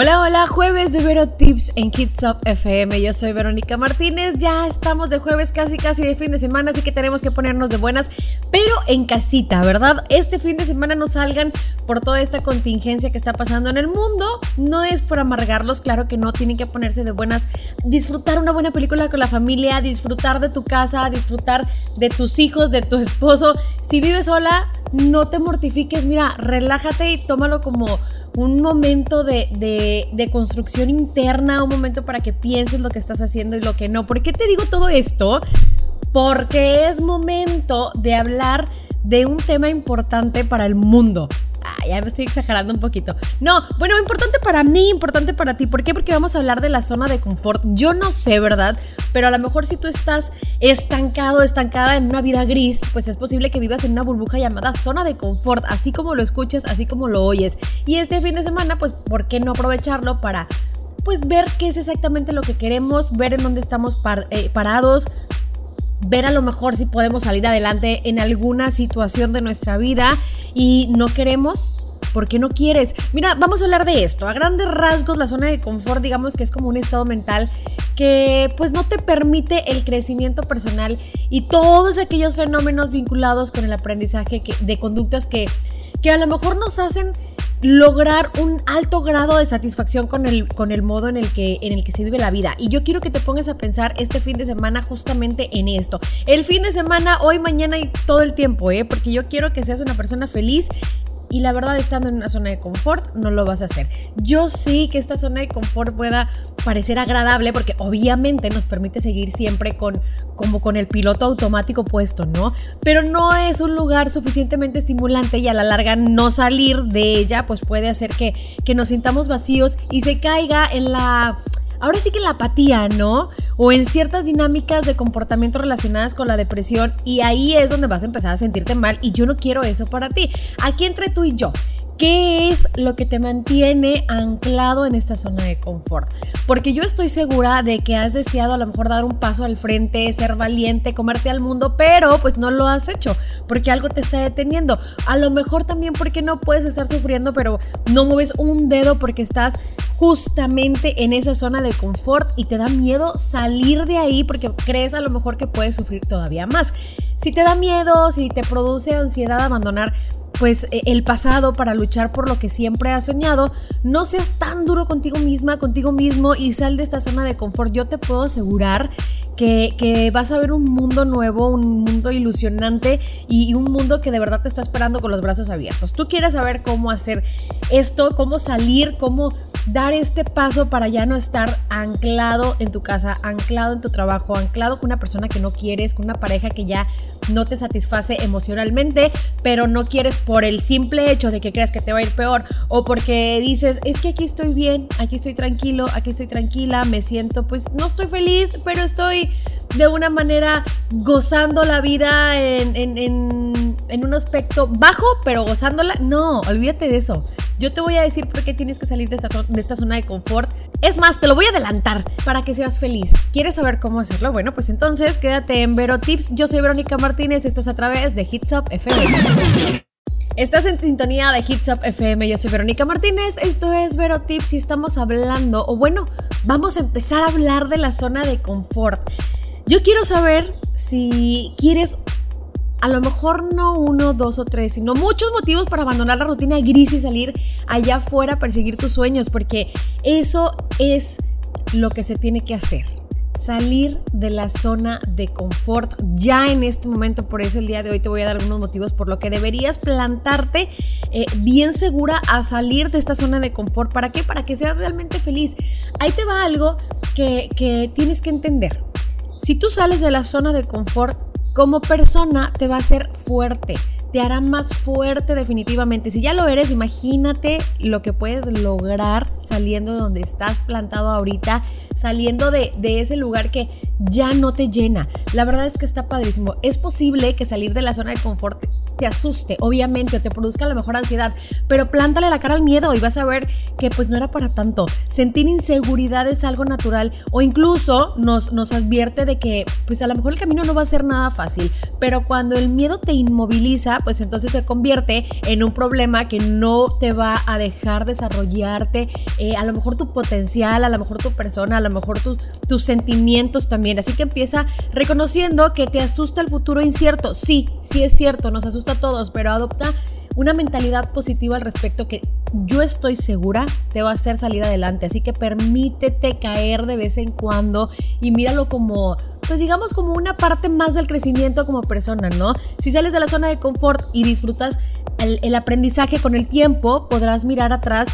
Hola, hola, jueves de Vero Tips en Kids Up FM. Yo soy Verónica Martínez. Ya estamos de jueves casi casi de fin de semana, así que tenemos que ponernos de buenas, pero en casita, ¿verdad? Este fin de semana no salgan por toda esta contingencia que está pasando en el mundo. No es por amargarlos, claro que no, tienen que ponerse de buenas, disfrutar una buena película con la familia, disfrutar de tu casa, disfrutar de tus hijos, de tu esposo. Si vives sola, no te mortifiques, mira, relájate y tómalo como un momento de, de, construcción interna, un momento para que pienses lo que estás haciendo y lo que no. ¿Por qué te digo todo esto? Porque es momento de hablar de un tema importante para el mundo. Ah, ya me estoy exagerando un poquito. No, bueno, importante para mí, importante para ti. ¿Por qué? Porque vamos a hablar de la zona de confort. Yo no sé, ¿verdad? Pero a lo mejor si tú estás estancado, estancada en una vida gris, pues es posible que vivas en una burbuja llamada zona de confort, así como lo escuchas, así como lo oyes. Y este fin de semana, pues, ¿por qué no aprovecharlo para pues ver qué es exactamente lo que queremos, ver en dónde estamos eh, parados, ver a lo mejor si podemos salir adelante en alguna situación de nuestra vida y no queremos. ¿Por qué no quieres? Mira, vamos a hablar de esto. A grandes rasgos, la zona de confort, digamos que es como un estado mental que pues no te permite el crecimiento personal y todos aquellos fenómenos vinculados con el aprendizaje de conductas que, que a lo mejor nos hacen lograr un alto grado de satisfacción con el, con el modo en el, que, en el que se vive la vida. Y yo quiero que te pongas a pensar este fin de semana justamente en esto. El fin de semana, hoy, mañana y todo el tiempo, ¿eh? Porque yo quiero que seas una persona feliz y la verdad estando en una zona de confort no lo vas a hacer. Yo sí que esta zona de confort pueda parecer agradable porque obviamente nos permite seguir siempre con como con el piloto automático puesto, ¿no? Pero no es un lugar suficientemente estimulante y a la larga no salir de ella pues puede hacer que, que nos sintamos vacíos y se caiga en la ahora sí que la apatía, ¿no? O en ciertas dinámicas de comportamiento relacionadas con la depresión y ahí es donde vas a empezar a sentirte mal y yo no quiero eso para ti. Aquí entre tú y yo. ¿Qué es lo que te mantiene anclado en esta zona de confort? Porque yo estoy segura de que has deseado a lo mejor dar un paso al frente, ser valiente, comerte al mundo, pero pues no lo has hecho porque algo te está deteniendo. A lo mejor también porque no puedes estar sufriendo, pero no mueves un dedo porque estás justamente en esa zona de confort y te da miedo salir de ahí porque crees a lo mejor que puedes sufrir todavía más. Si te da miedo, si te produce ansiedad abandonar pues e, el pasado para luchar por lo que siempre has soñado, no seas tan duro contigo misma, contigo mismo y sal de esta zona de confort. Yo te puedo asegurar que, vas a ver un mundo nuevo, un mundo ilusionante y, un mundo que de verdad te está esperando con los brazos abiertos. Tú quieres saber cómo hacer esto, cómo salir, cómo dar este paso para ya no estar anclado en tu casa, anclado en tu trabajo, anclado con una persona que no quieres, con una pareja que ya no te satisface emocionalmente, pero no quieres por el simple hecho de que creas que te va a ir peor o porque dices, es que aquí estoy bien, aquí estoy tranquilo, aquí estoy tranquila, me siento, pues no estoy feliz, pero estoy de una manera gozando la vida en, un aspecto bajo, pero gozándola. No, olvídate de eso. Yo te voy a decir por qué tienes que salir de esta, de esta zona de confort. Es más, te lo voy a adelantar para que seas feliz. ¿Quieres saber cómo hacerlo? Bueno, pues entonces quédate en Vero Tips. Yo soy Verónica Martínez, estás a través de Hits Up FM. Estás en sintonía de Hits Up FM, yo soy Verónica Martínez, esto es Vero Tips y estamos hablando, o bueno, vamos a empezar a hablar de la zona de confort. Yo quiero saber si quieres a lo mejor no uno, dos o tres, sino muchos motivos para abandonar la rutina gris y salir allá afuera a perseguir tus sueños, porque eso es lo que se tiene que hacer. Salir de la zona de confort ya en este momento. Por eso el día de hoy te voy a dar algunos motivos por lo que deberías plantarte eh, bien segura a salir de esta zona de confort. ¿Para qué? Para que seas realmente feliz. Ahí te va algo que, que tienes que entender. Si tú sales de la zona de confort, como persona te va a hacer fuerte, te hará más fuerte definitivamente. Si ya lo eres, imagínate lo que puedes lograr saliendo de donde estás plantado ahorita, saliendo de, de, ese lugar que ya no te llena. La verdad es que está padrísimo. Es posible que salir de la zona de confort te asuste, obviamente, o te produzca a lo mejor ansiedad, pero plántale la cara al miedo y vas a ver que pues no era para tanto. Sentir inseguridad es algo natural o incluso nos, nos advierte de que pues a lo mejor el camino no va a ser nada fácil, pero cuando el miedo te inmoviliza, pues entonces se convierte en un problema que no te va a dejar desarrollarte, eh, a lo mejor tu potencial, a lo mejor tu persona, a lo mejor tus sentimientos también. Así que empieza reconociendo que te asusta el futuro incierto. Sí, sí es cierto, nos asusta a todos, pero adopta una mentalidad positiva al respecto que yo estoy segura te va a hacer salir adelante. Así que permítete caer de vez en cuando y míralo como, pues digamos, como una parte más del crecimiento como persona, ¿no? Si sales de la zona de confort y disfrutas el, aprendizaje con el tiempo, podrás mirar atrás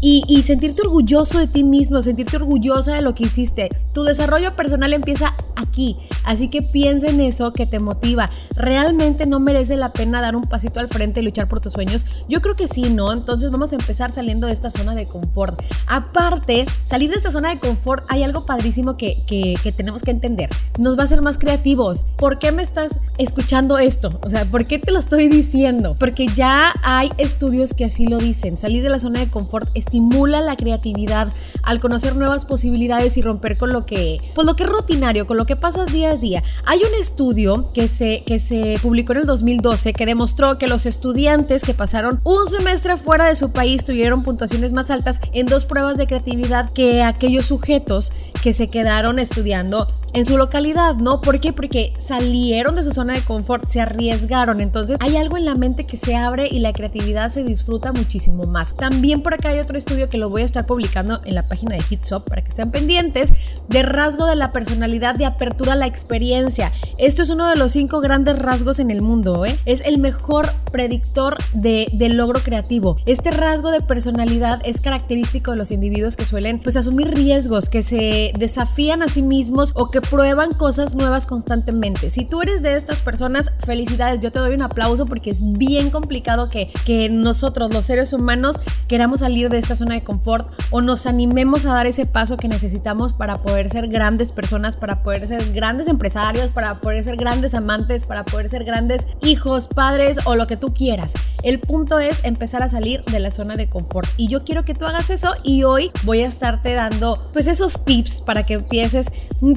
y, sentirte orgulloso de ti mismo, sentirte orgullosa de lo que hiciste. Tu desarrollo personal empieza aquí, así que piensa en eso que te motiva. ¿Realmente no merece la pena dar un pasito al frente y luchar por tus sueños? Yo creo que sí, ¿no? Entonces vamos a empezar saliendo de esta zona de confort. Aparte, salir de esta zona de confort hay algo padrísimo que, que, que tenemos que entender. Nos va a hacer más creativos. ¿Por qué me estás escuchando esto? O sea, ¿por qué te lo estoy diciendo? Porque ya hay estudios que así lo dicen. Salir de la zona de confort es estimula la creatividad al conocer nuevas posibilidades y romper con lo que, pues lo que es rutinario, con lo que pasas día a día. Hay un estudio que se, que se publicó en el 2012 que demostró que los estudiantes que pasaron un semestre fuera de su país tuvieron puntuaciones más altas en dos pruebas de creatividad que aquellos sujetos que se quedaron estudiando en su localidad, ¿no? ¿Por qué? Porque salieron de su zona de confort, se arriesgaron, entonces hay algo en la mente que se abre y la creatividad se disfruta muchísimo más. También por acá hay otro estudio que lo voy a estar publicando en la página de Hitsop para que estén pendientes de rasgo de la personalidad de apertura a la experiencia. Esto es uno de los cinco grandes rasgos en el mundo, ¿eh? Es el mejor predictor de, del logro creativo. Este rasgo de personalidad es característico de los individuos que suelen pues asumir riesgos, que se desafían a sí mismos o que prueban cosas nuevas constantemente. Si tú eres de estas personas, felicidades, yo te doy un aplauso porque es bien complicado que, que nosotros los seres humanos queramos salir de zona de confort o nos animemos a dar ese paso que necesitamos para poder ser grandes personas, para poder ser grandes empresarios, para poder ser grandes amantes, para poder ser grandes hijos, padres o lo que tú quieras. El punto es empezar a salir de la zona de confort y yo quiero que tú hagas eso y hoy voy a estarte dando pues esos tips para que empieces,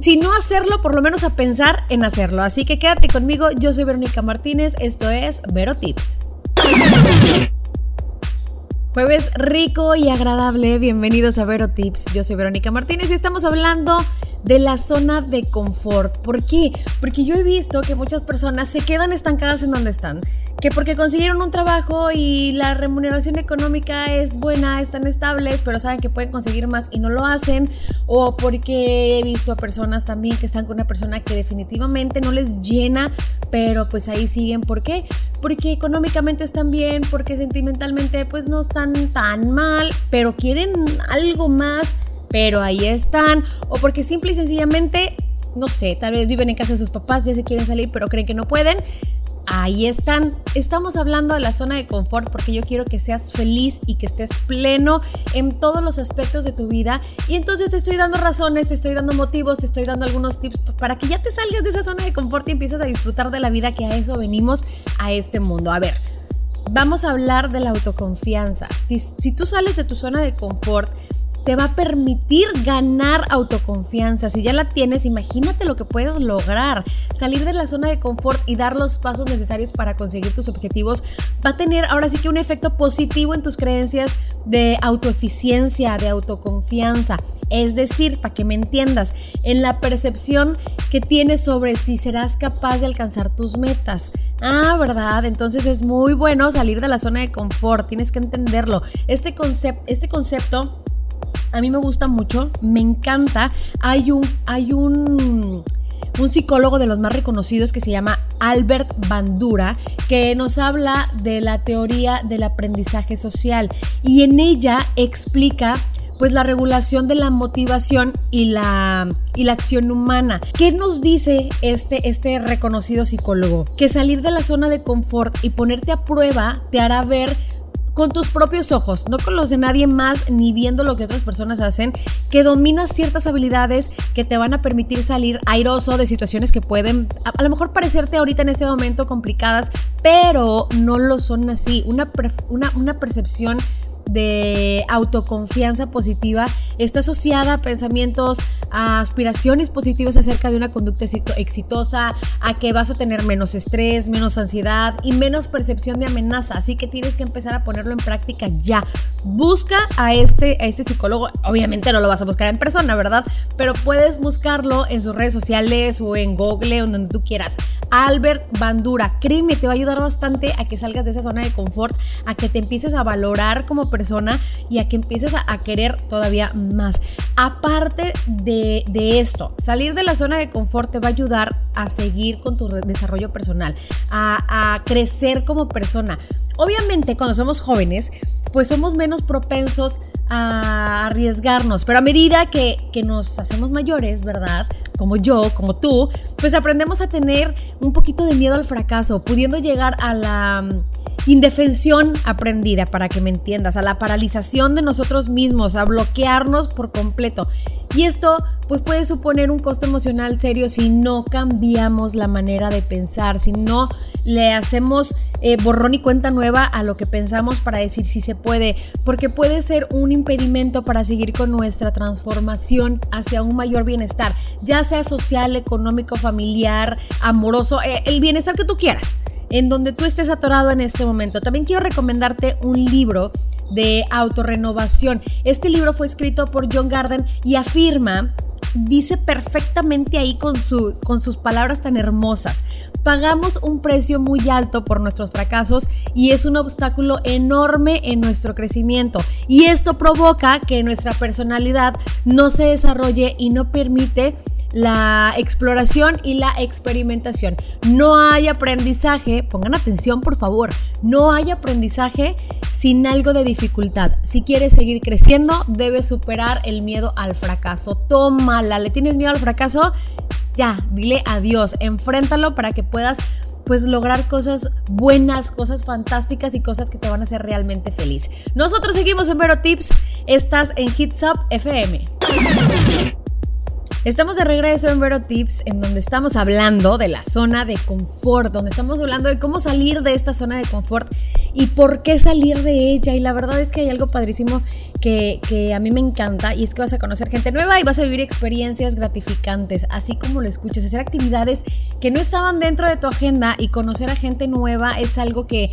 si no hacerlo, por lo menos a pensar en hacerlo. Así que quédate conmigo, yo soy Verónica Martínez, esto es Vero Tips. Jueves rico y agradable, bienvenidos a Vero Tips. Yo soy Verónica Martínez y estamos hablando de la zona de confort. ¿Por qué? Porque yo he visto que muchas personas se quedan estancadas en donde están. Que porque consiguieron un trabajo y la remuneración económica es buena, están estables, pero saben que pueden conseguir más y no lo hacen. O porque he visto a personas también que están con una persona que definitivamente no les llena, pero pues ahí siguen. ¿Por qué? Porque económicamente están bien, porque sentimentalmente pues no están tan mal, pero quieren algo más, pero ahí están, o porque simple y sencillamente, no sé, tal vez viven en casa de sus papás, ya se quieren salir, pero creen que no pueden. Ahí están. Estamos hablando de la zona de confort porque yo quiero que seas feliz y que estés pleno en todos los aspectos de tu vida. Y entonces te estoy dando razones, te estoy dando motivos, te estoy dando algunos tips para que ya te salgas de esa zona de confort y empieces a disfrutar de la vida que a eso venimos a este mundo. A ver, vamos a hablar de la autoconfianza. Si tú sales de tu zona de confort, te va a permitir ganar autoconfianza. Si ya la tienes, imagínate lo que puedes lograr. Salir de la zona de confort y dar los pasos necesarios para conseguir tus objetivos va a tener ahora sí que un efecto positivo en tus creencias de autoeficiencia, de autoconfianza. Es decir, para que me entiendas, en la percepción que tienes sobre si serás capaz de alcanzar tus metas. Ah, ¿verdad? Entonces es muy bueno salir de la zona de confort, tienes que entenderlo. Este, concepto, este concepto a mí me gusta mucho, me encanta. Hay un, hay un, un psicólogo de los más reconocidos que se llama Albert Bandura, que nos habla de la teoría del aprendizaje social y en ella explica pues la regulación de la motivación y la, y la acción humana. ¿Qué nos dice este, este reconocido psicólogo? Que salir de la zona de confort y ponerte a prueba te hará ver con tus propios ojos, no con los de nadie más ni viendo lo que otras personas hacen, que dominas ciertas habilidades que te van a permitir salir airoso de situaciones que pueden a, lo mejor parecerte ahorita en este momento complicadas, pero no lo son así. Una, una, percepción de autoconfianza positiva está asociada a pensamientos, a aspiraciones positivas acerca de una conducta exitosa, a que vas a tener menos estrés, menos ansiedad y menos percepción de amenaza. Así que tienes que empezar a ponerlo en práctica ya. Busca a este, a este psicólogo. Obviamente no lo vas a buscar en persona, ¿verdad? Pero puedes buscarlo en sus redes sociales o en Google o donde tú quieras. Albert Bandura, créeme, te va a ayudar bastante a que salgas de esa zona de confort, a que te empieces a valorar como persona y a que empieces a, querer todavía más. Aparte de, esto, salir de la zona de confort te va a ayudar a seguir con tu desarrollo personal, a, a crecer como persona. Obviamente cuando somos jóvenes, pues somos menos propensos a arriesgarnos, pero a medida que, que, nos hacemos mayores, ¿verdad? Como yo, como tú, pues aprendemos a tener un poquito de miedo al fracaso, pudiendo llegar a la indefensión aprendida, para que me entiendas, a la paralización de nosotros mismos, a bloquearnos por completo. Y esto pues puede suponer un costo emocional serio si no cambiamos la manera de pensar, si no le hacemos eh, borrón y cuenta nueva a lo que pensamos para decir si se puede, porque puede ser un impedimento para seguir con nuestra transformación hacia un mayor bienestar, ya sea social, económico, familiar, amoroso, eh, el bienestar que tú quieras en donde tú estés atorado en este momento. También quiero recomendarte un libro de autorrenovación. Este libro fue escrito por John Garden y afirma, dice perfectamente ahí con, su, con sus palabras tan hermosas, pagamos un precio muy alto por nuestros fracasos y es un obstáculo enorme en nuestro crecimiento. Y esto provoca que nuestra personalidad no se desarrolle y no permite la exploración y la experimentación. No hay aprendizaje, pongan atención por favor, no hay aprendizaje sin algo de dificultad. Si quieres seguir creciendo, debes superar el miedo al fracaso. Tómala, ¿le tienes miedo al fracaso? Ya, dile adiós, enfréntalo para que puedas pues lograr cosas buenas, cosas fantásticas y cosas que te van a hacer realmente feliz. Nosotros seguimos en Vero Tips, estás en Hits Up FM. Estamos de regreso en Vero Tips, en donde estamos hablando de la zona de confort, donde estamos hablando de cómo salir de esta zona de confort y por qué salir de ella. Y la verdad es que hay algo padrísimo que, que, a mí me encanta y es que vas a conocer gente nueva y vas a vivir experiencias gratificantes, así como lo escuchas, hacer actividades que no estaban dentro de tu agenda y conocer a gente nueva es algo que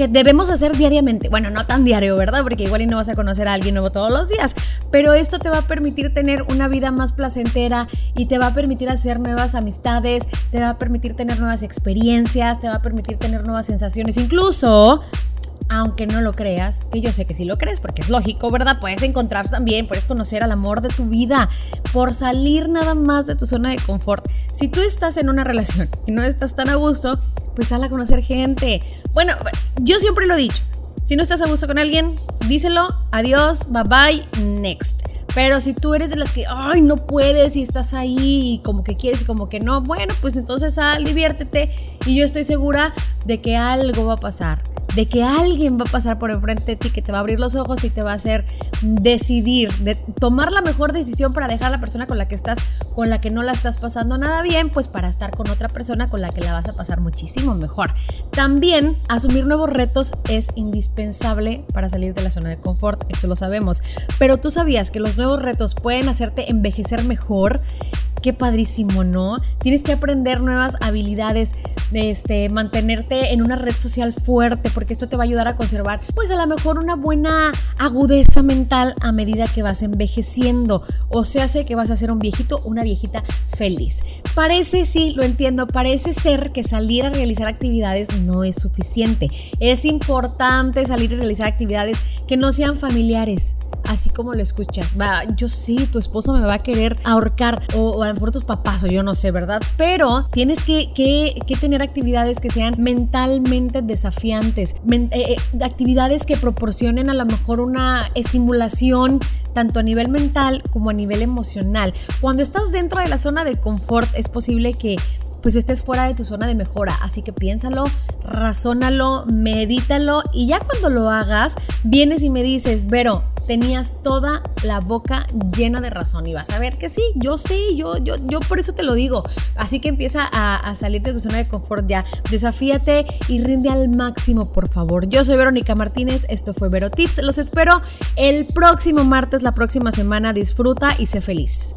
que debemos hacer diariamente. Bueno, no tan diario, ¿verdad? Porque igual y no vas a conocer a alguien nuevo todos los días, pero esto te va a permitir tener una vida más placentera y te va a permitir hacer nuevas amistades, te va a permitir tener nuevas experiencias, te va a permitir tener nuevas sensaciones, incluso aunque no lo creas, que yo sé que sí lo crees, porque es lógico, ¿verdad? Puedes encontrar también, puedes conocer al amor de tu vida por salir nada más de tu zona de confort. Si tú estás en una relación y no estás tan a gusto, pues sal a conocer gente. Bueno, yo siempre lo he dicho, si no estás a gusto con alguien, díselo, adiós, bye bye, next. Pero si tú eres de las que, ay, no puedes y estás ahí y como que quieres y como que no, bueno, pues entonces sal, diviértete y yo estoy segura de que algo va a pasar de que alguien va a pasar por enfrente de ti, que te va a abrir los ojos y te va a hacer decidir, de tomar la mejor decisión para dejar a la persona con la que estás, con la que no la estás pasando nada bien, pues para estar con otra persona con la que la vas a pasar muchísimo mejor. También asumir nuevos retos es indispensable para salir de la zona de confort, eso lo sabemos. Pero tú sabías que los nuevos retos pueden hacerte envejecer mejor qué padrísimo, ¿no? Tienes que aprender nuevas habilidades, este, mantenerte en una red social fuerte, porque esto te va a ayudar a conservar, pues a lo mejor una buena agudeza mental a medida que vas envejeciendo, o se hace que vas a ser un viejito, una viejita feliz. Parece, sí, lo entiendo, parece ser que salir a realizar actividades no es suficiente. Es importante salir a realizar actividades que no sean familiares, así como lo escuchas. Va, yo sí, tu esposo me va a querer ahorcar o, a mejor tus papás o yo no sé, ¿verdad? Pero tienes que, tener actividades que sean mentalmente desafiantes, eh, eh, actividades que proporcionen a lo mejor una estimulación tanto a nivel mental como a nivel emocional. Cuando estás dentro de la zona de confort es posible que pues estés fuera de tu zona de mejora. Así que piénsalo, razónalo, medítalo y ya cuando lo hagas, vienes y me dices, Vero, tenías toda la boca llena de razón y vas a ver que sí, yo sí, yo, yo, yo por eso te lo digo. Así que empieza a, a salir de tu zona de confort ya, desafíate y rinde al máximo, por favor. Yo soy Verónica Martínez, esto fue Vero Tips, los espero el próximo martes, la próxima semana, disfruta y sé feliz.